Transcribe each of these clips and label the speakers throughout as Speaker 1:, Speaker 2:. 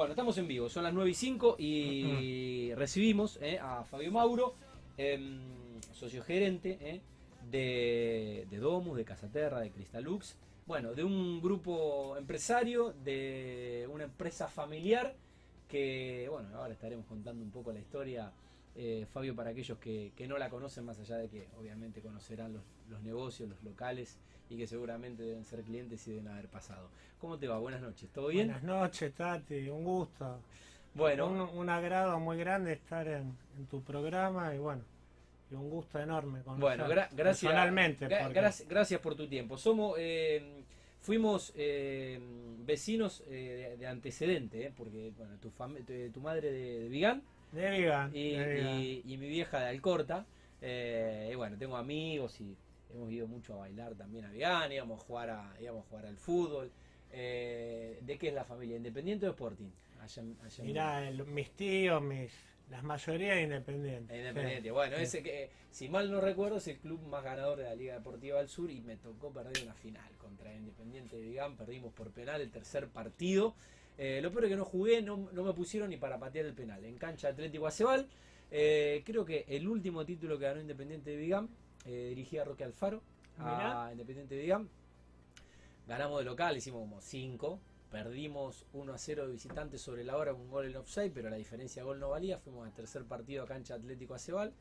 Speaker 1: Bueno, estamos en vivo, son las 9 y 5 y recibimos eh, a Fabio Mauro, em, socio gerente eh, de, de Domus, de Casaterra, de Cristalux, bueno, de un grupo empresario, de una empresa familiar que, bueno, ahora estaremos contando un poco la historia, eh, Fabio, para aquellos que, que no la conocen, más allá de que obviamente conocerán los, los negocios, los locales y que seguramente deben ser clientes y deben haber pasado. ¿Cómo te va? Buenas noches, ¿todo bien?
Speaker 2: Buenas noches, Tati, un gusto.
Speaker 1: Bueno,
Speaker 2: Un, un agrado muy grande estar en, en tu programa y bueno, y un gusto enorme con
Speaker 1: Bueno, gra- gracias.
Speaker 2: personalmente.
Speaker 1: gra-
Speaker 2: porque-
Speaker 1: gracias, gracias por tu tiempo. Somos, eh, fuimos eh, vecinos eh, de, de antecedente, eh, porque bueno, tu, tu, tu madre de, de Vigán
Speaker 2: de Vigan,
Speaker 1: y,
Speaker 2: de Vigan.
Speaker 1: y- y mi vieja de Alcorta. eh, y bueno, tengo amigos y hemos ido mucho a bailar también a Vigán, íbamos a jugar, a, íbamos a jugar al fútbol. Eh, ¿De qué es la familia? ¿Independiente o Sporting? Allá
Speaker 2: Mirá, el- mis tíos, mis, la mayoría independientes.
Speaker 1: Independiente. Bueno,
Speaker 2: sí.
Speaker 1: ese que, si mal no recuerdo, es el club más ganador de la Liga Deportiva del Sur y me tocó perder una final contra Independiente de Vigán. Perdimos por penal el tercer partido. Eh, lo peor es que no jugué, no, no me pusieron ni para patear el penal. En cancha Atlético Acebal, eh, creo que el último título que ganó Independiente de Vigán, eh, dirigía a Roque Alfaro a. Independiente de Vigán. Ganamos de local, hicimos como 5. Perdimos 1 a 0 de visitantes sobre la hora con un gol en offside, pero la diferencia de gol no valía. Fuimos al tercer partido a cancha Atlético Acebal.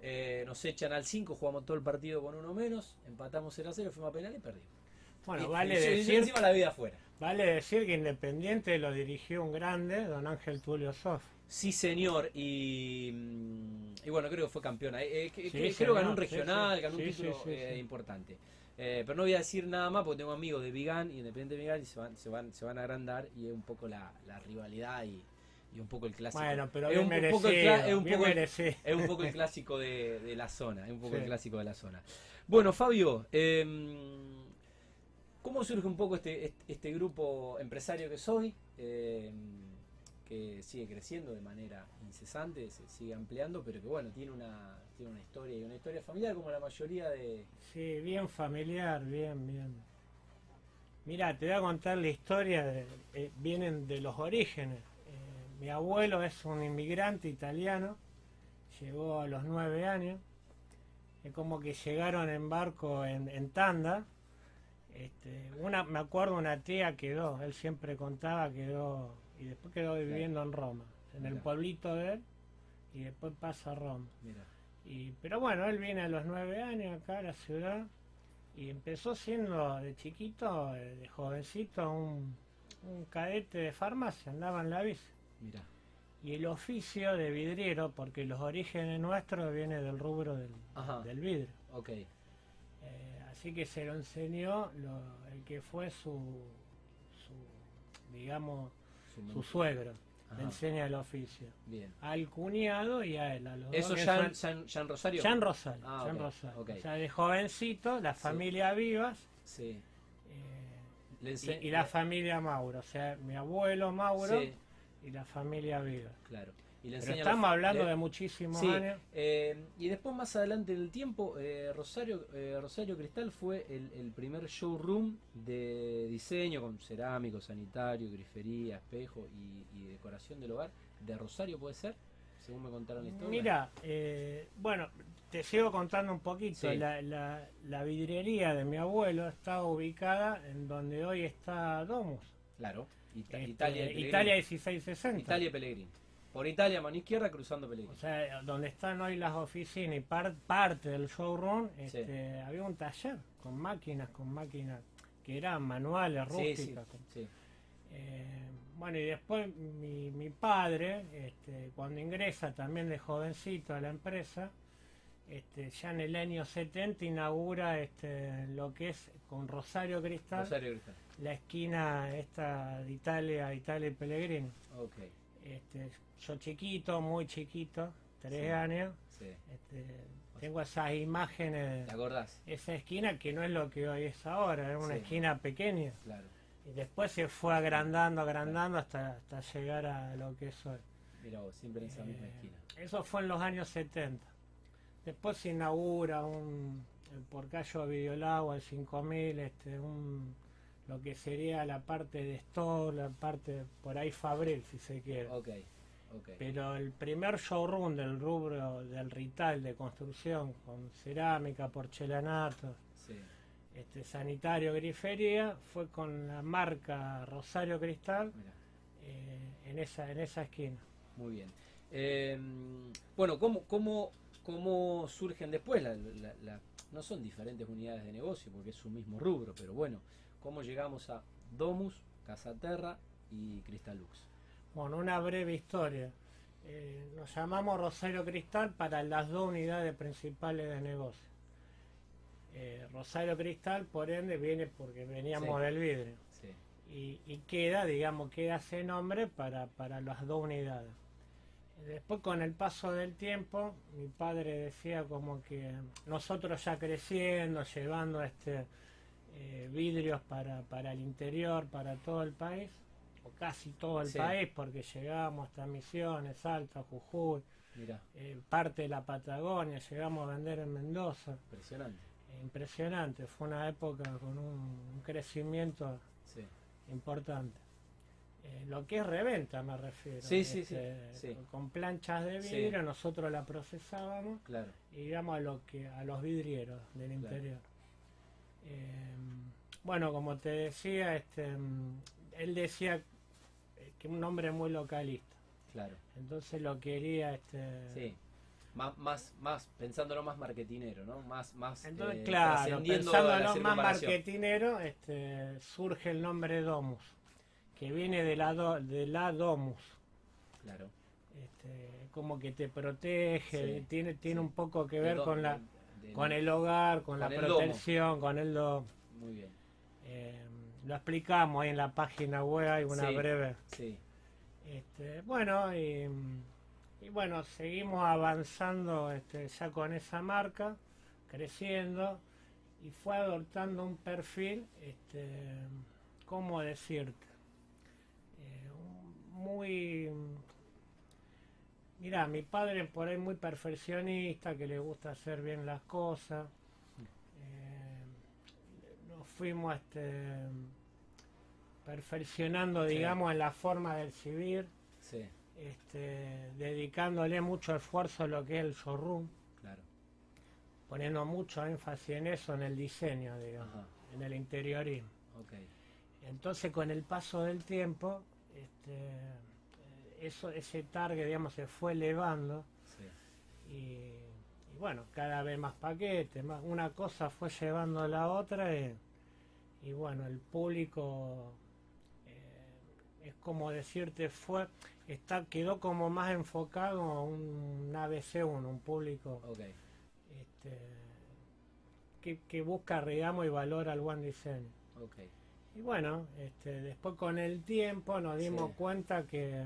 Speaker 1: Eh, nos echan al 5, jugamos todo el partido con uno menos, empatamos 0 a 0, fuimos a penal y perdimos.
Speaker 2: Bueno,
Speaker 1: Y-
Speaker 2: vale
Speaker 1: y- y
Speaker 2: decir,
Speaker 1: encima la vida afuera.
Speaker 2: Vale decir que Independiente lo dirigió un grande, don Ángel Tulio Sof.
Speaker 1: Sí, señor, y, mm, y bueno, creo que fue campeona. Eh, eh,
Speaker 2: Sí,
Speaker 1: creo que ganó un regional,
Speaker 2: sí.
Speaker 1: ganó un
Speaker 2: Sí,
Speaker 1: título eh, importante. Pero no voy a decir nada más porque tengo amigos de Vigán y Independiente de Vigán y se van, se van, se van a agrandar y es un poco la, la rivalidad y, y un poco el clásico.
Speaker 2: Bueno, pero
Speaker 1: es un,
Speaker 2: merecido,
Speaker 1: poco el, es un poco el- es un poco el clásico de, de la zona, es un poco
Speaker 2: Sí.
Speaker 1: el clásico de la zona. Bueno, Fabio, em, ¿cómo surge un poco este, este, este grupo empresario que soy? Em, que sigue creciendo de manera incesante, se sigue ampliando, pero que bueno, tiene una, tiene una historia y una historia familiar como la mayoría de...
Speaker 2: Sí, bien familiar, bien, bien. Mira, te voy a contar la historia, de- eh, vienen de los orígenes. Eh, mi abuelo es un inmigrante italiano, llegó a los nueve años, es como que llegaron en barco en, en tanda. Este, una, me acuerdo una tía quedó, él siempre contaba, quedó, y después quedó viviendo en Roma, en el pueblito de él, y después pasa a Roma.
Speaker 1: Mira,
Speaker 2: Y, pero bueno, él viene a los nueve años acá a la ciudad y empezó siendo de chiquito, eh, de jovencito, un, un cadete de farmacia, andaba en la bici.
Speaker 1: mira,
Speaker 2: Y el oficio de vidriero, porque los orígenes nuestros vienen del rubro del,
Speaker 1: Ajá.
Speaker 2: del vidrio.
Speaker 1: ok,
Speaker 2: Eh, así que se lo enseñó lo- el que fue su, su digamos,
Speaker 1: su
Speaker 2: suegro. Le enseña el oficio.
Speaker 1: bien.
Speaker 2: Al cuñado y a él. A los
Speaker 1: ¿Eso ya en Rosario?
Speaker 2: Jean Rosario,
Speaker 1: Ah,
Speaker 2: Jean Rosario.
Speaker 1: ok.
Speaker 2: O sea, de jovencito, la familia Vivas
Speaker 1: Sí.
Speaker 2: eh,
Speaker 1: Le
Speaker 2: y, y la familia Mauro. O sea, mi abuelo Mauro
Speaker 1: Sí,
Speaker 2: y la familia Vivas.
Speaker 1: claro. Y le
Speaker 2: Pero
Speaker 1: enseña
Speaker 2: estamos
Speaker 1: la-
Speaker 2: hablando
Speaker 1: le-
Speaker 2: de muchísimos
Speaker 1: Sí,
Speaker 2: años.
Speaker 1: eh, y después más adelante en el tiempo, eh, Rosario, eh, Rosario Cristal fue el, el primer showroom de diseño con cerámico, sanitario, grifería, espejo y, y decoración del hogar de Rosario, ¿puede ser? Según me contaron la historia.
Speaker 2: Mira, eh, bueno, te sigo contando un poquito.
Speaker 1: Sí.
Speaker 2: La, la- la vidriería de mi abuelo estaba ubicada en donde hoy está Domus.
Speaker 1: Claro, Ita-
Speaker 2: Este,
Speaker 1: Italia.
Speaker 2: Italia 1660.
Speaker 1: Italia Pellegrini. Por Italia, mano izquierda, cruzando Pellegrini.
Speaker 2: O sea, donde están hoy las oficinas y par- parte del showroom, este, había un taller con máquinas, con máquinas que eran manuales,
Speaker 1: sí, sí,
Speaker 2: rústicas. con-
Speaker 1: sí.
Speaker 2: Eh, bueno, y después mi, mi padre, este, cuando ingresa también de jovencito a la empresa, este, ya en el año 70 inaugura este, lo que es con Rosario Cristal,
Speaker 1: Rosario Cristal.
Speaker 2: la esquina esta de Italia, Italia y Pellegrini.
Speaker 1: Ok,
Speaker 2: Este, yo chiquito, muy chiquito, tres
Speaker 1: Sí.
Speaker 2: años,
Speaker 1: sí.
Speaker 2: este, tengo esas imágenes,
Speaker 1: ¿Te acordás?
Speaker 2: esa esquina que no es lo que hoy es ahora, era una
Speaker 1: Sí.
Speaker 2: esquina pequeña.
Speaker 1: Claro.
Speaker 2: Y después se fue agrandando, agrandando hasta, hasta llegar a lo que es hoy.
Speaker 1: Mira vos, siempre en esa misma
Speaker 2: Eh,
Speaker 1: esquina.
Speaker 2: Eso fue en los años 70. Después se inaugura un, el por Cayo Videolagua, el 5000, este, un, lo que sería la parte de stock, la parte por ahí Fabril, si se quiere.
Speaker 1: Ok, ok.
Speaker 2: Pero el primer showroom del rubro del retail de construcción, con cerámica, porcelanato,
Speaker 1: Sí,
Speaker 2: este, sanitario, grifería, fue con la marca Rosario Cristal eh, en, esa, en esa esquina.
Speaker 1: muy bien. Eh, bueno, ¿cómo, cómo, ¿cómo surgen después? La- la- la- no son diferentes unidades de negocio porque es un mismo rubro, pero bueno, ¿cómo llegamos a Domus, Casaterra y Cristalux?
Speaker 2: Bueno, una breve historia. Eh, nos llamamos Rosario Cristal para las dos unidades principales de negocio. Eh, Rosario Cristal, por ende, viene porque veníamos
Speaker 1: Sí.
Speaker 2: del vidrio.
Speaker 1: Sí,
Speaker 2: Y, y queda, digamos, queda ese nombre para, para las dos unidades. Después, con el paso del tiempo, mi padre decía como que nosotros ya creciendo, llevando este eh, vidrios para, para el interior, para todo el país, o casi todo el
Speaker 1: Sí.
Speaker 2: país, porque llegábamos hasta Misiones, Salta, Jujuy, eh, parte de la Patagonia, llegamos a vender en Mendoza.
Speaker 1: impresionante.
Speaker 2: Eh, impresionante, fue una época con un, un crecimiento
Speaker 1: Sí,
Speaker 2: importante. Eh, lo que es reventa me refiero.
Speaker 1: Sí, sí, sí,
Speaker 2: Este,
Speaker 1: sí.
Speaker 2: Con planchas de vidrio nosotros la procesábamos
Speaker 1: claro.
Speaker 2: y íbamos a, lo que, a los vidrieros del
Speaker 1: Claro.
Speaker 2: interior. Eh, bueno, como te decía, este, mm, él decía que un nombre muy localista.
Speaker 1: Claro,
Speaker 2: Entonces lo quería... Este,
Speaker 1: sí. Más, más, más, pensándolo más marketinero, ¿no? Más, más
Speaker 2: Entonces,
Speaker 1: eh,
Speaker 2: claro, pensándolo más marketinero, este, surge el nombre Domus, que viene de la, do- de la Domus.
Speaker 1: Claro.
Speaker 2: Este, como que te protege,
Speaker 1: Sí,
Speaker 2: tiene, tiene
Speaker 1: sí.
Speaker 2: un poco que ver con la con el hogar, con,
Speaker 1: con
Speaker 2: la protección, con el domo.
Speaker 1: Muy bien.
Speaker 2: Eh, lo explicamos ahí en la página web, hay una
Speaker 1: Sí.
Speaker 2: breve.
Speaker 1: Sí,
Speaker 2: Este, bueno, y, y bueno, seguimos avanzando este, ya con esa marca, creciendo, y fue adoptando un perfil, este, ¿cómo decirte? Eh, muy... Mira, mi padre por ahí muy perfeccionista, que le gusta hacer bien las cosas. Eh, nos fuimos este, perfeccionando,
Speaker 1: Sí.
Speaker 2: digamos, en la forma del civil,
Speaker 1: sí,
Speaker 2: este, dedicándole mucho esfuerzo a lo que es el showroom,
Speaker 1: claro.
Speaker 2: poniendo mucho énfasis en eso, en el diseño, digamos,
Speaker 1: Ajá,
Speaker 2: en el interiorismo. Entonces, con el paso del tiempo, este, eso, ese target, digamos, se fue elevando
Speaker 1: Sí,
Speaker 2: y, y bueno, cada vez más paquetes, más, una cosa fue llevando a la otra y, y bueno, el público eh, es como decirte fue está quedó como más enfocado a un ABC1, un público este, que, que busca, digamos, y valora el buen diseño.
Speaker 1: Ok,
Speaker 2: Y bueno, este, después con el tiempo nos dimos
Speaker 1: Sí.
Speaker 2: cuenta que,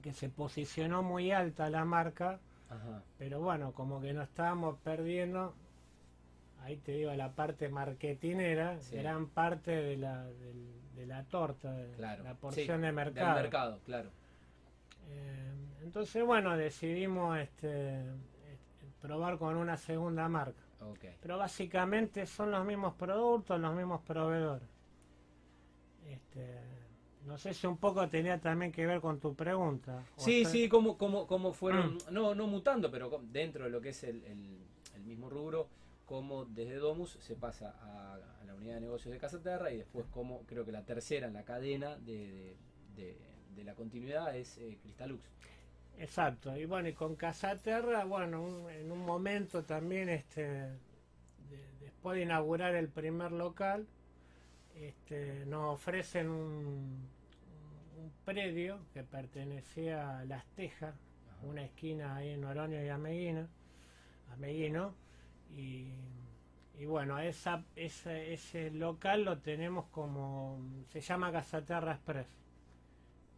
Speaker 2: que se posicionó muy alta la marca,
Speaker 1: ajá,
Speaker 2: pero bueno, como que nos estábamos perdiendo, ahí te digo, la parte marketinera,
Speaker 1: Sí.
Speaker 2: gran parte de la, del- de la torta, de
Speaker 1: claro.
Speaker 2: la
Speaker 1: Sí,
Speaker 2: porción de
Speaker 1: Del
Speaker 2: mercado.
Speaker 1: mercado, claro.
Speaker 2: Eh, entonces, bueno, decidimos este, eh, probar con una segunda marca. Pero básicamente son los mismos productos, los mismos proveedores. Este, no sé si un poco tenía también que ver con tu pregunta.
Speaker 1: Sí, sí, cómo, cómo, cómo fueron,
Speaker 2: Mm.
Speaker 1: no, no mutando, pero dentro de lo que es el, el- el mismo rubro, cómo desde Domus se pasa a, a la unidad de negocios de Casa Terra y después como creo que la tercera en la cadena de, de- de- de la continuidad es eh, Cristalux.
Speaker 2: Exacto. Y bueno, y con Casaterra, bueno, un- en un momento también, este, de- después de inaugurar el primer local, este, nos ofrecen un, un predio que pertenecía a Las Tejas,
Speaker 1: Ajá.
Speaker 2: una esquina ahí en Oroño y Ameguina, Ameguino, y, y bueno, esa, ese, ese local lo tenemos como, se llama Casaterra Express.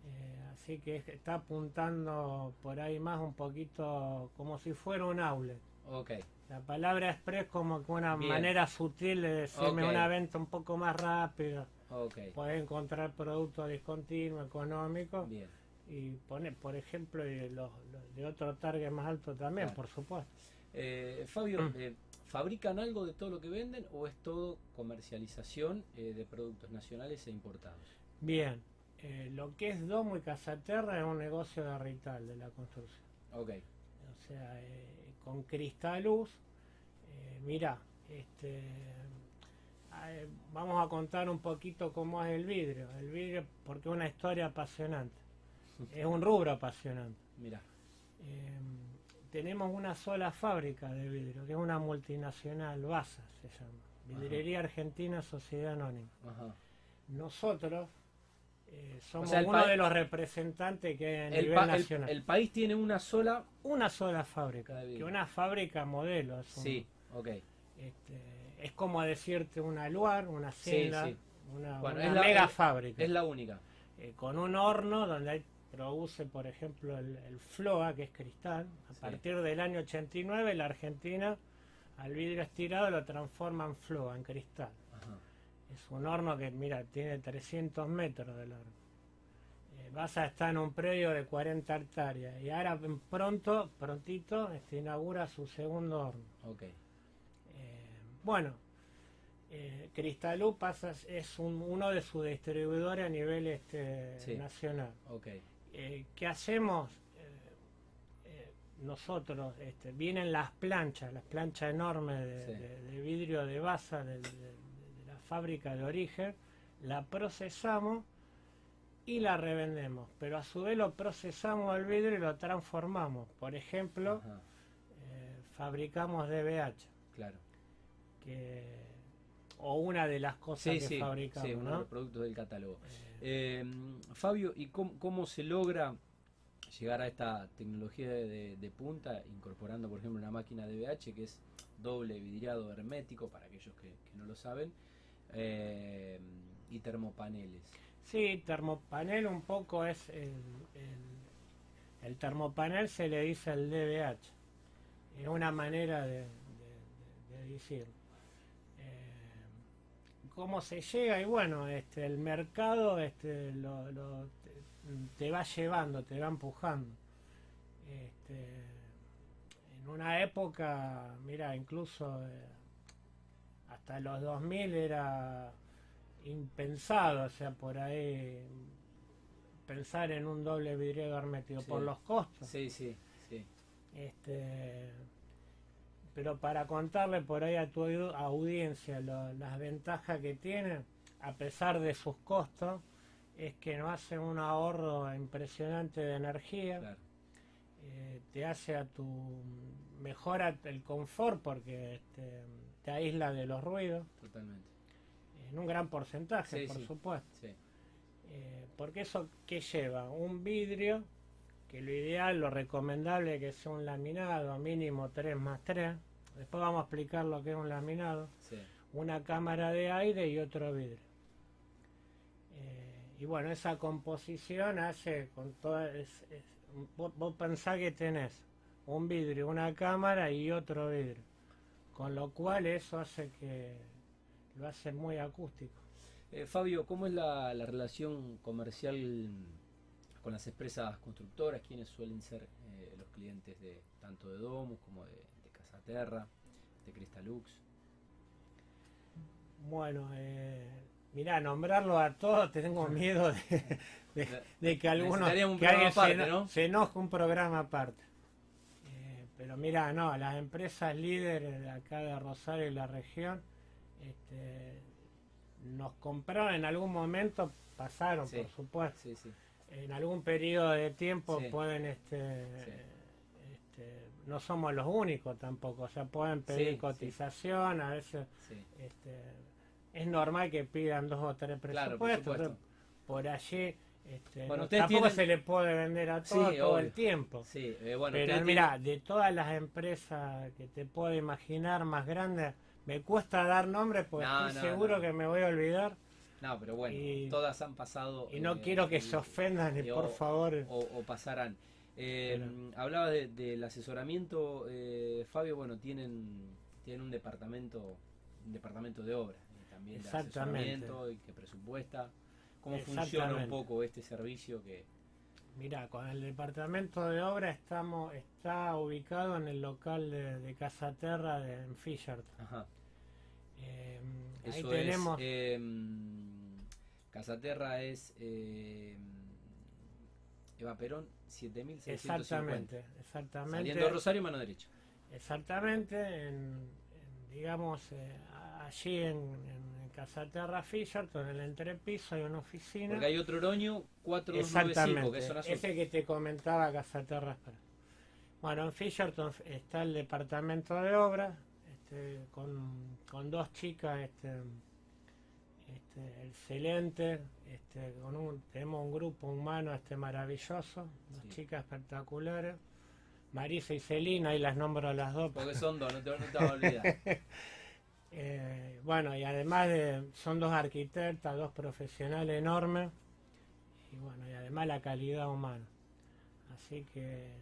Speaker 2: Eh, así que es- está apuntando por ahí más un poquito como si fuera un outlet.
Speaker 1: Ok,
Speaker 2: La palabra express como que una
Speaker 1: Bien.
Speaker 2: manera sutil de decirme una venta un poco más rápida.
Speaker 1: ok,
Speaker 2: Puedes encontrar productos discontinuos, económicos
Speaker 1: bien.
Speaker 2: y poner, por ejemplo, y los, los de otro target más alto también,
Speaker 1: Claro.
Speaker 2: por supuesto.
Speaker 1: Eh, Fabio,
Speaker 2: Mm.
Speaker 1: eh, ¿Fabrican algo de todo lo que venden o es todo comercialización eh, de productos nacionales e importados?
Speaker 2: Bien, eh, lo que es Domo y Casaterra es un negocio de retail de la construcción.
Speaker 1: Ok.
Speaker 2: O sea, eh, con Cristaluz, eh, mira, este, vamos a contar un poquito cómo es el vidrio. El vidrio, porque es una historia apasionante. Es un rubro apasionante.
Speaker 1: Mira.
Speaker 2: Eh, tenemos una sola fábrica de vidrio, que es una multinacional, BASA se llama. Vidriería Argentina Sociedad Anónima.
Speaker 1: Ajá.
Speaker 2: Nosotros eh, somos
Speaker 1: sea,
Speaker 2: uno de los representantes que hay a
Speaker 1: El,
Speaker 2: nivel
Speaker 1: el-
Speaker 2: nacional.
Speaker 1: el país tiene una sola.
Speaker 2: Una sola fábrica, que una fábrica modelo. Es, un-
Speaker 1: Sí, ok.
Speaker 2: este, es como decirte una Luar, una
Speaker 1: Sí, sí.
Speaker 2: una,
Speaker 1: Bueno,
Speaker 2: una
Speaker 1: es la-
Speaker 2: mega fábrica.
Speaker 1: Es la única.
Speaker 2: eh, con un horno donde produce, por ejemplo, el, el Floa, que es cristal. A
Speaker 1: Sí.
Speaker 2: partir del año 89, la Argentina al vidrio estirado lo transforma en Floa, en cristal. Un horno que, mira, tiene 300 metros del horno. Eh, vas a estar en un predio de 40 hectáreas y ahora pronto, prontito, este, inaugura su segundo horno.
Speaker 1: Ok.
Speaker 2: Eh, bueno, eh, Cristalú pasa, es un- uno de sus distribuidores a nivel este,
Speaker 1: Sí.
Speaker 2: nacional.
Speaker 1: Ok.
Speaker 2: Eh, ¿Qué hacemos? Nosotros, este, vienen las planchas, las planchas enormes de,
Speaker 1: Sí.
Speaker 2: de- de vidrio de basa de, de- de la fábrica de origen, la procesamos y la revendemos, pero a su vez lo procesamos el vidrio y lo transformamos. Por ejemplo, eh, fabricamos DBH,
Speaker 1: Claro.
Speaker 2: que, o una de las cosas
Speaker 1: Sí,
Speaker 2: que
Speaker 1: sí.
Speaker 2: fabricamos,
Speaker 1: sí, uno de los productos del catálogo.
Speaker 2: Eh,
Speaker 1: Eh, Fabio, ¿y cómo, cómo se logra llegar a esta tecnología de, de punta, incorporando, por ejemplo, una máquina DBH que es doble vidriado hermético, para aquellos que, que no lo saben, eh, y termopaneles?
Speaker 2: Sí, termopanel un poco es el, el, el termopanel se le dice el DBH. Es una manera de, de- de- de decirlo. Eh, ¿Cómo se llega? Y bueno, este, el mercado este, te va llevando, te va empujando. Este, en una época, mira, incluso eh, hasta los 2000 era impensado, o sea, por ahí pensar en un doble vidriado hermético
Speaker 1: Sí.
Speaker 2: por los costos.
Speaker 1: Sí, sí, sí.
Speaker 2: Este, pero para contarle por ahí a tu au- audiencia lo- las ventajas que tiene, a pesar de sus costos, es que no hace un ahorro impresionante de energía,
Speaker 1: Claro.
Speaker 2: eh, te hace a tu mejora el confort porque este, te aísla de los ruidos
Speaker 1: Totalmente.
Speaker 2: en un gran porcentaje,
Speaker 1: Sí,
Speaker 2: por
Speaker 1: sí.
Speaker 2: supuesto.
Speaker 1: Sí.
Speaker 2: Eh, porque eso que lleva un vidrio, que lo ideal, lo recomendable es que sea un laminado, mínimo 3 más 3. Después vamos a explicar lo que es un laminado. Una cámara de aire y otro vidrio. Eh, y bueno, esa composición hace con toda... es- es- vos, vos pensás que tenés un vidrio, una cámara y otro vidrio. Con lo cual eso hace que lo hace muy acústico.
Speaker 1: Eh, Fabio, ¿cómo es la, la relación comercial con las empresas constructoras? ¿Quiénes suelen ser eh, los clientes de tanto de Domus como de, de Casaterra, de Cristalux?
Speaker 2: Bueno, eh, mirá, nombrarlo a todos tengo miedo de, de- de que algunos que se,
Speaker 1: ¿no?
Speaker 2: se enoje un programa aparte. Pero mira, no, las empresas líderes de acá de Rosario y la región este, nos compraron en algún momento, pasaron
Speaker 1: Sí.
Speaker 2: por supuesto,
Speaker 1: Sí, sí.
Speaker 2: en algún periodo de tiempo pueden este, este, no somos los únicos tampoco, o sea, pueden pedir cotización, a veces este, es normal que pidan dos o tres
Speaker 1: Claro, por
Speaker 2: presupuestos.
Speaker 1: supuesto.
Speaker 2: por allí este,
Speaker 1: Bueno,
Speaker 2: no- tampoco
Speaker 1: tienen-
Speaker 2: se le puede vender a
Speaker 1: Sí,
Speaker 2: todo todo el tiempo.
Speaker 1: Sí, eh, bueno,
Speaker 2: Pero mira, de todas las empresas que te puedo imaginar más grandes, me cuesta dar nombres porque
Speaker 1: No,
Speaker 2: estoy
Speaker 1: no,
Speaker 2: seguro que me voy a olvidar
Speaker 1: No, pero bueno,
Speaker 2: y-
Speaker 1: todas han pasado.
Speaker 2: y no
Speaker 1: eh,
Speaker 2: quiero que
Speaker 1: y-
Speaker 2: se ofendan,
Speaker 1: y-
Speaker 2: por
Speaker 1: o-
Speaker 2: favor.
Speaker 1: O, o pasarán. Eh, Hablaba de- del asesoramiento, eh, Fabio, bueno, tienen, tienen un departamento, un departamento de obra, también de
Speaker 2: Exactamente.
Speaker 1: asesoramiento y que presupuesta. ¿Cómo funciona un poco este servicio que,
Speaker 2: Mira, con el departamento de obra estamos está ubicado en el local de, de Casa Terra de, en Fisherton.
Speaker 1: Ajá.
Speaker 2: Eh, ahí
Speaker 1: Eso
Speaker 2: tenemos
Speaker 1: es. Eh, Casaterra es. Eh, Eva Perón, 7650.
Speaker 2: exactamente, exactamente,
Speaker 1: Saliendo Rosario, mano derecha.
Speaker 2: exactamente, en, en, digamos eh, allí en, en Casa Terra Fisherton, en el entrepiso hay una oficina.
Speaker 1: Porque hay otro Oroño, 4295,
Speaker 2: Exactamente,
Speaker 1: que es zona sur.
Speaker 2: ese que te comentaba Casaterra. Espera. Bueno, en Fisherton está el departamento de obras, este, con, con dos chicas este, este, excelentes, este, con un, tenemos un grupo humano este, maravilloso, dos
Speaker 1: Sí.
Speaker 2: chicas espectaculares, Marisa y Celina, y las nombro a las dos.
Speaker 1: Porque son dos, no te, no te vas a olvidar.
Speaker 2: Eh, bueno, y además de, son dos arquitectas, dos profesionales enormes, y bueno, y además la calidad humana. Así que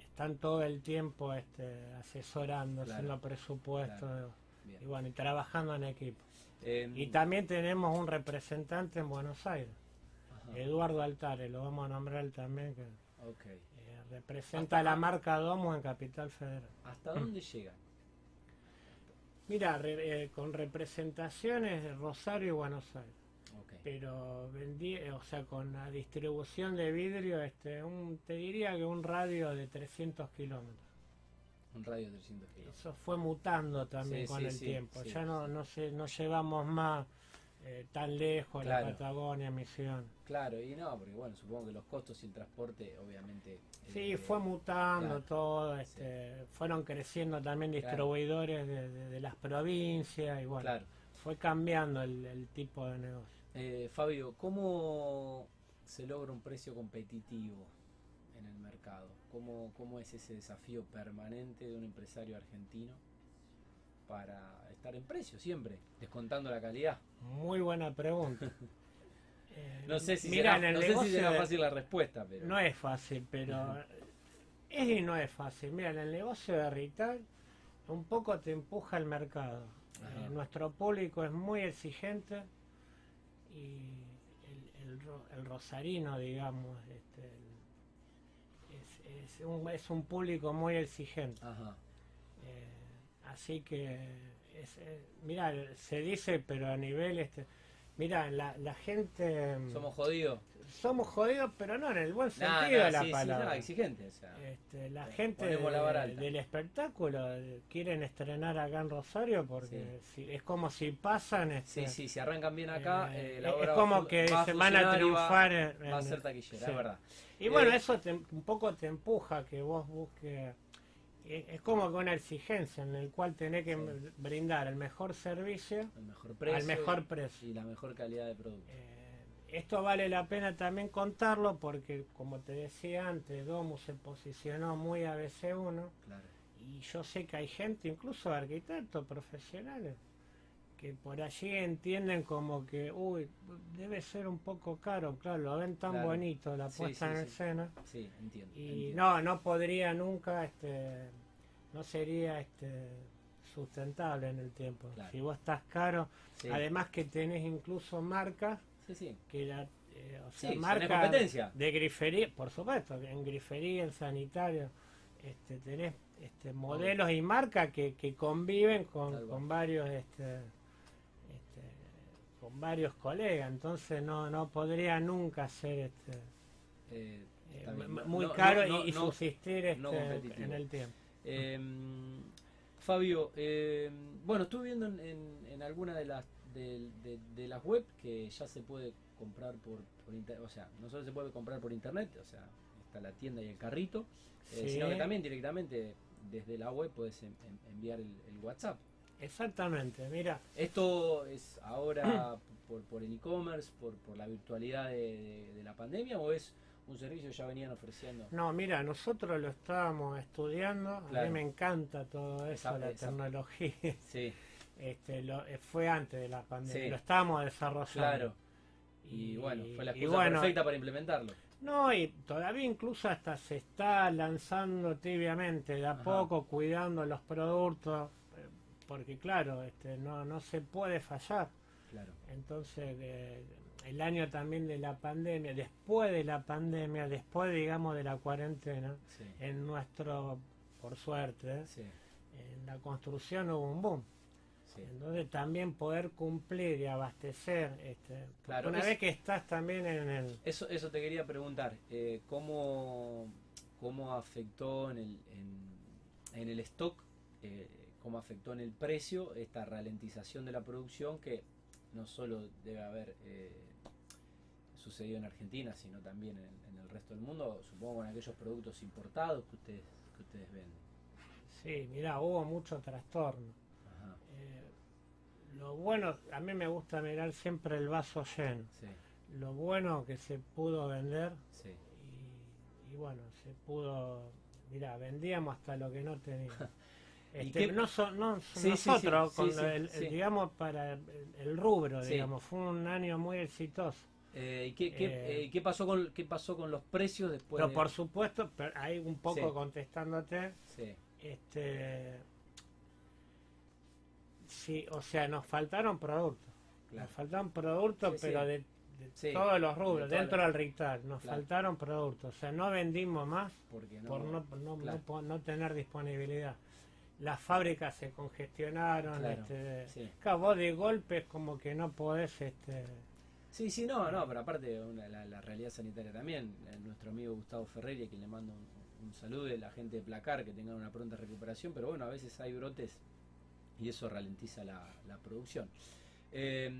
Speaker 2: están todo el tiempo este, asesorando,
Speaker 1: Claro,
Speaker 2: haciendo presupuestos, y bueno, y trabajando en equipo.
Speaker 1: Eh,
Speaker 2: Y también tenemos un representante en Buenos Aires,
Speaker 1: ajá,
Speaker 2: Eduardo Altare, lo vamos a nombrar también, que eh, representa la marca Domus en Capital Federal.
Speaker 1: ¿Hasta dónde llega?
Speaker 2: Mira, re- eh, con representaciones de Rosario y Buenos Aires. Pero vendí, eh, o sea, con la distribución de vidrio, este, un, te diría que un radio de 300 kilómetros.
Speaker 1: Un radio de 300 kilos.
Speaker 2: Eso fue mutando también
Speaker 1: Sí,
Speaker 2: con
Speaker 1: sí,
Speaker 2: el
Speaker 1: sí,
Speaker 2: tiempo. ya no, no, sé, no llevamos más eh, tan lejos
Speaker 1: Claro.
Speaker 2: la Patagonia, Misión.
Speaker 1: Claro, y no, porque bueno, supongo que los costos y el transporte, obviamente.
Speaker 2: Sí,
Speaker 1: eh,
Speaker 2: fue mutando
Speaker 1: claro,
Speaker 2: todo, este, fueron creciendo también
Speaker 1: Claro.
Speaker 2: distribuidores de, de- de las provincias y bueno, fue cambiando el, el tipo de negocio.
Speaker 1: Eh, Fabio, ¿cómo se logra un precio competitivo en el mercado? ¿Cómo, ¿Cómo es ese desafío permanente de un empresario argentino para estar en precio siempre, descontando la calidad?
Speaker 2: Muy buena pregunta. Eh,
Speaker 1: No sé si,
Speaker 2: mira,
Speaker 1: será, no sé si fácil la respuesta, pero...
Speaker 2: No es fácil, pero es y no es fácil. Mira, en el negocio de retail un poco te empuja el mercado. Eh, nuestro público es muy exigente y el, el ro- el rosarino, digamos, este, el- es, es un, es un público muy exigente.
Speaker 1: Ajá,
Speaker 2: Eh, así que, es, eh, mira, se dice, pero a nivel, este, mira, la, la gente... mm,
Speaker 1: somos jodidos.
Speaker 2: somos jodidos, pero no en el buen sentido
Speaker 1: nah,
Speaker 2: de la
Speaker 1: sí, sí,
Speaker 2: palabra.
Speaker 1: nah, exigente, o sea.
Speaker 2: Este, la gente
Speaker 1: la
Speaker 2: del espectáculo eh, quieren estrenar acá en Rosario porque si- es como si pasan. este,
Speaker 1: Sí, sí, si arrancan bien acá,
Speaker 2: eh,
Speaker 1: eh, la
Speaker 2: es como
Speaker 1: va
Speaker 2: que
Speaker 1: va
Speaker 2: se van a
Speaker 1: y va-
Speaker 2: triunfar en-
Speaker 1: Va a ser taquillera,
Speaker 2: sí.
Speaker 1: es verdad.
Speaker 2: Y bueno,
Speaker 1: Eh,
Speaker 2: eso te- un poco te empuja que vos busques. Es como que una exigencia en el cual tenés que
Speaker 1: Sí.
Speaker 2: brindar el mejor servicio
Speaker 1: El mejor precio.
Speaker 2: al mejor precio.
Speaker 1: Y la mejor calidad de producto.
Speaker 2: Eh, esto vale la pena también contarlo porque, como te decía antes, Domus se posicionó muy ABC1
Speaker 1: Claro.
Speaker 2: y yo sé que hay gente, incluso arquitectos profesionales, que por allí entienden como que, uy, debe ser un poco caro, claro, lo ven tan
Speaker 1: Claro.
Speaker 2: bonito la puesta
Speaker 1: sí,
Speaker 2: en
Speaker 1: sí.
Speaker 2: escena
Speaker 1: Sí, entiendo.
Speaker 2: y
Speaker 1: entiendo.
Speaker 2: no, no podría nunca, este, no sería este sustentable en el tiempo.
Speaker 1: Claro.
Speaker 2: Si vos estás caro, además que tenés incluso marcas
Speaker 1: Sí, sí.
Speaker 2: que la, eh, o sea, marca
Speaker 1: competencia.
Speaker 2: de grifería, por supuesto, en grifería, en sanitario, este, tenés este, modelos y marcas que, que conviven con, con varios este, varios colegas, entonces no, no podría nunca ser este,
Speaker 1: Eh,
Speaker 2: eh, muy
Speaker 1: no-
Speaker 2: caro
Speaker 1: no-
Speaker 2: y, subsistir este, en el tiempo.
Speaker 1: Eh, Fabio, eh, bueno, estuve viendo en, en- en alguna de las de, de- de las web que ya se puede comprar por, por internet, o sea, no solo se puede comprar por internet, o sea, está la tienda y el carrito, eh,
Speaker 2: Sí.
Speaker 1: sino que también directamente desde la web puedes en- en- enviar el, el WhatsApp.
Speaker 2: Exactamente, mira,
Speaker 1: ¿Esto es ahora por, por el e-commerce, por, por la virtualidad de, de- de la pandemia o es un servicio que ya venían ofreciendo?
Speaker 2: no, mira, nosotros lo estábamos estudiando, a
Speaker 1: Claro.
Speaker 2: mí me encanta todo eso, la tecnología.
Speaker 1: Sí,
Speaker 2: Este, lo, eh, fue antes de la pandemia,
Speaker 1: Sí.
Speaker 2: lo estábamos desarrollando.
Speaker 1: claro. Y, bueno, fue la excusa
Speaker 2: bueno,
Speaker 1: perfecta para implementarlo.
Speaker 2: No, y todavía incluso hasta se está lanzando tibiamente, de a
Speaker 1: Ajá.
Speaker 2: poco, cuidando los productos, porque claro, este, no, no se puede fallar.
Speaker 1: Claro.
Speaker 2: Entonces, eh, el año también de la pandemia, después de la pandemia, después digamos de la cuarentena,
Speaker 1: Sí,
Speaker 2: en nuestro, por suerte,
Speaker 1: sí,
Speaker 2: en la construcción hubo un boom.
Speaker 1: sí.
Speaker 2: Entonces también poder cumplir y abastecer, este,
Speaker 1: Claro,
Speaker 2: una
Speaker 1: es-
Speaker 2: vez que estás también en el...
Speaker 1: Eso, eso te quería preguntar, eh, ¿cómo, ¿cómo afectó en el, en, en el stock, eh, cómo afectó en el precio esta ralentización de la producción que no solo debe haber eh, sucedido en Argentina, sino también en, en el resto del mundo, supongo con aquellos productos importados que ustedes, que ustedes venden?
Speaker 2: Sí, mira, hubo mucho trastorno.
Speaker 1: Ajá,
Speaker 2: Eh, lo bueno, a mí me gusta mirar siempre el vaso lleno.
Speaker 1: sí,
Speaker 2: Lo bueno que se pudo vender
Speaker 1: sí.
Speaker 2: y, y bueno, se pudo, mira, vendíamos hasta lo que no tenía.
Speaker 1: ¿Y
Speaker 2: Este, no, so- no
Speaker 1: Sí,
Speaker 2: nosotros,
Speaker 1: sí,
Speaker 2: con el, digamos, para el, rubro, digamos, fue un año muy exitoso.
Speaker 1: Eh, ¿y qué, qué,
Speaker 2: Eh,
Speaker 1: eh, qué pasó con, ¿Qué pasó con los precios después
Speaker 2: Pero
Speaker 1: de-
Speaker 2: por supuesto, pero ahí un poco contestándote,
Speaker 1: Sí,
Speaker 2: este, sí, o sea, nos faltaron productos.
Speaker 1: claro.
Speaker 2: Nos faltaron productos, pero de, de todos los rubros, dentro
Speaker 1: la-
Speaker 2: del retail, nos
Speaker 1: Claro.
Speaker 2: faltaron productos. O sea, no vendimos más
Speaker 1: porque no,
Speaker 2: por no, no,
Speaker 1: claro.
Speaker 2: no no tener disponibilidad. Las fábricas se congestionaron.
Speaker 1: Claro,
Speaker 2: este,
Speaker 1: sí.
Speaker 2: vos de golpe es como que no podés... Este,
Speaker 1: Sí, sí, no, no, pero aparte una- la, la realidad sanitaria también. Eh, nuestro amigo Gustavo Ferreri, a quien le mando un, un saludo, y la gente de Placar, que tengan una pronta recuperación, pero bueno, a veces hay brotes y eso ralentiza la, la producción. Eh,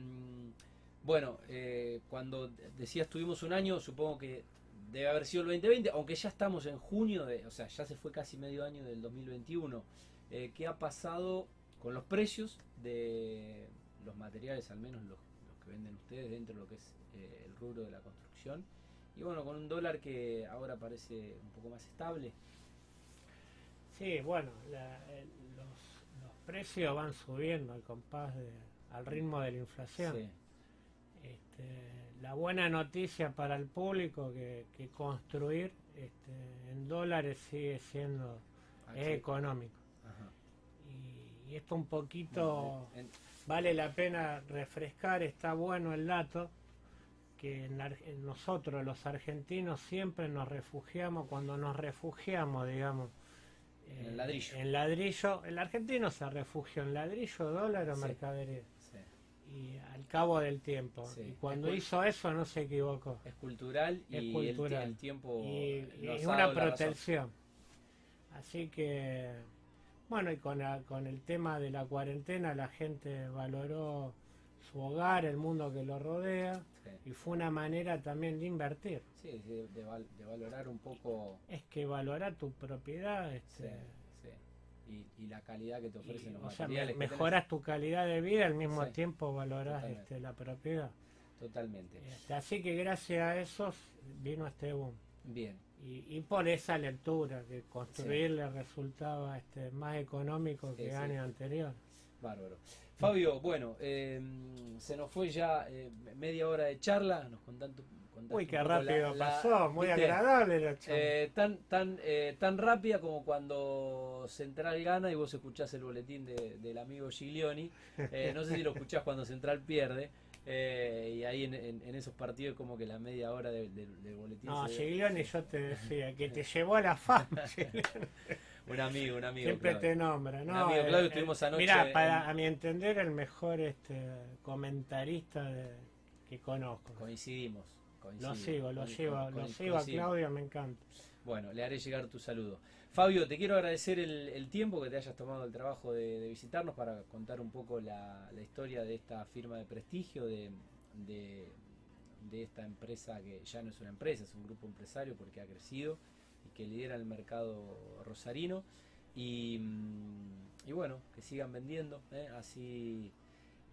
Speaker 1: bueno, eh, cuando decías tuvimos un año, supongo que debe haber sido el 2020, aunque ya estamos en junio, de, o sea, ya se fue casi medio año del 2021. Eh, ¿Qué ha pasado con los precios de los materiales, al menos los, los que venden ustedes dentro de lo que es eh, el rubro de la construcción? Y bueno, con un dólar que ahora parece un poco más estable.
Speaker 2: sí, bueno, la- el- los, los precios van subiendo al compás, de, al ritmo de la inflación.
Speaker 1: Sí,
Speaker 2: Este, la buena noticia para el público que, que construir este, en dólares sigue siendo
Speaker 1: Ah, sí.
Speaker 2: económico. Y, esto un poquito vale la pena refrescar, está bueno el dato, que nosotros los argentinos siempre nos refugiamos, cuando nos refugiamos, digamos,
Speaker 1: En el
Speaker 2: eh,
Speaker 1: ladrillo.
Speaker 2: En ladrillo, el argentino se refugió en ladrillo, dólar o
Speaker 1: Sí.
Speaker 2: mercadería.
Speaker 1: sí.
Speaker 2: Y al cabo del tiempo.
Speaker 1: Sí.
Speaker 2: Y cuando
Speaker 1: Es
Speaker 2: hizo eso no se equivocó.
Speaker 1: Es cultural y
Speaker 2: Es cultural.
Speaker 1: El, tiempo
Speaker 2: y, es una protección. Así que, bueno, y con, la- con el tema de la cuarentena la gente valoró su hogar, el mundo que lo rodea,
Speaker 1: Sí.
Speaker 2: y fue una manera también de invertir.
Speaker 1: Sí, de, de val- de valorar un poco
Speaker 2: Es que valorar tu propiedad,
Speaker 1: sí,
Speaker 2: este,
Speaker 1: sí. Y, y la calidad que te
Speaker 2: y,
Speaker 1: ofrecen los
Speaker 2: o sea,
Speaker 1: materiales.
Speaker 2: mejoras tu calidad de vida, al mismo
Speaker 1: Sí,
Speaker 2: tiempo valorás este, la propiedad.
Speaker 1: Totalmente.
Speaker 2: Este, así que gracias a eso vino este boom.
Speaker 1: Bien.
Speaker 2: Y, y por esa lectura, que construir le resultaba este, más económico
Speaker 1: Sí,
Speaker 2: que
Speaker 1: sí.
Speaker 2: año anterior.
Speaker 1: Bárbaro. Fabio, bueno, eh, se nos fue ya eh, media hora de charla. Nos contaste, contaste
Speaker 2: Uy, qué rápido
Speaker 1: la- la-
Speaker 2: pasó, muy
Speaker 1: ¿viste?
Speaker 2: agradable la charla.
Speaker 1: Eh, tan, tan, eh, tan rápida como cuando Central gana y vos escuchás el boletín de- del amigo Giglioni. Eh, no sé si lo escuchás cuando Central pierde. Eh, y ahí en, en- en esos partidos como que la media hora de- de- del boletín
Speaker 2: no, Giglioni, yo te decía, que te llevó a la fama.
Speaker 1: Un amigo, un amigo.
Speaker 2: Siempre
Speaker 1: Claudio.
Speaker 2: te nombra, ¿no?
Speaker 1: amigo Claudio, estuvimos anoche
Speaker 2: Mirá,
Speaker 1: en-
Speaker 2: para a mi entender, el mejor este comentarista de- que conozco.
Speaker 1: Coincidimos.
Speaker 2: Lo sigo, lo
Speaker 1: con- con-
Speaker 2: lo
Speaker 1: con-
Speaker 2: sigo a. Claudio, me encanta.
Speaker 1: Bueno, le haré llegar tu saludo. Fabio, te quiero agradecer el, tiempo que te hayas tomado el trabajo de, visitarnos para contar un poco la, historia de esta firma de prestigio, de, esta empresa que ya no es una empresa, es un grupo empresario porque ha crecido y que lidera el mercado rosarino. Y, mm, bueno, que sigan vendiendo, ¿eh? así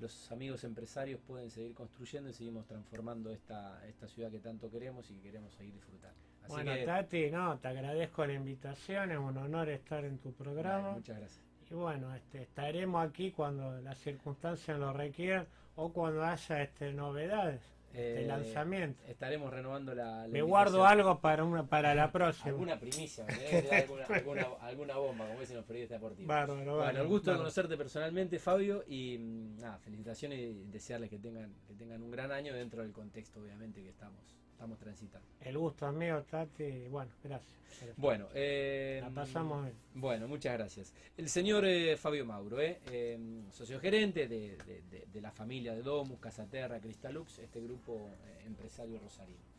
Speaker 1: los amigos empresarios pueden seguir construyendo y seguimos transformando esta, esta ciudad que tanto queremos y que queremos seguir disfrutando. Así
Speaker 2: Bueno,
Speaker 1: que,
Speaker 2: Tati, no, te agradezco la invitación, es un honor estar en tu programa.
Speaker 1: Vale, muchas gracias.
Speaker 2: Y bueno, este, estaremos aquí cuando las circunstancias lo requieran o cuando haya este, novedades. De
Speaker 1: Eh,
Speaker 2: lanzamiento.
Speaker 1: Estaremos renovando la. la
Speaker 2: Me guardo algo para una para la próxima.
Speaker 1: Alguna primicia, alguna, alguna, alguna bomba, como dicen los periodistas deportivos.
Speaker 2: Bárbaro,
Speaker 1: Bueno,
Speaker 2: bárbaro,
Speaker 1: el gusto de conocerte personalmente, Fabio, y mm, nada, felicitaciones y desearles que tengan, que tengan un gran año dentro del contexto, obviamente, que estamos, estamos transitando.
Speaker 2: El gusto es mío, Tati. Bueno, gracias. gracias.
Speaker 1: Bueno, eh,
Speaker 2: La pasamos bien.
Speaker 1: Bueno, muchas gracias. El señor eh, Fabio Mauro, eh, eh, socio gerente de, de- de- de la familia de Domus, Casaterra, Cristalux, este grupo empresario rosarino.